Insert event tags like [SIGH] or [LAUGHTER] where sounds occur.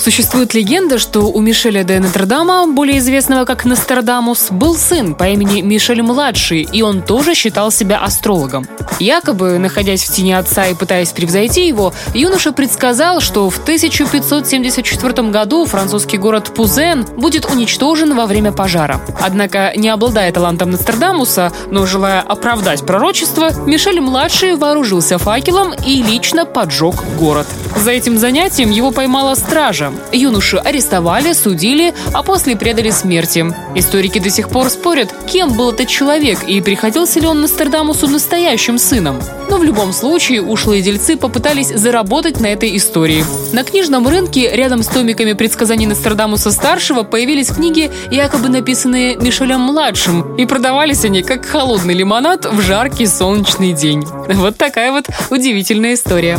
Существует легенда, что у Мишеля де Нотр-Дама, более известного как Нострадамус, был сын по имени Мишель-младший, и он тоже считал себя астрологом. Якобы, находясь в тени отца и пытаясь превзойти его, юноша предсказал, что в 1574 году французский город Пузен будет уничтожен во время пожара. Однако, не обладая талантом Нострадамуса, но желая оправдать пророчество, Мишель-младший вооружился факелом и лично поджег город. За этим занятием его поймала стража, Юношу арестовали, судили, а после предали смерти. Историки до сих пор спорят, кем был этот человек и приходился ли он Нострадамусу настоящим сыном. Но в любом случае ушлые дельцы попытались заработать на этой истории. На книжном рынке рядом с томиками предсказаний Нострадамуса-старшего появились книги, якобы написанные Мишелем-младшим, и продавались они как холодный лимонад в жаркий солнечный день. [LAUGHS] Вот такая вот удивительная история.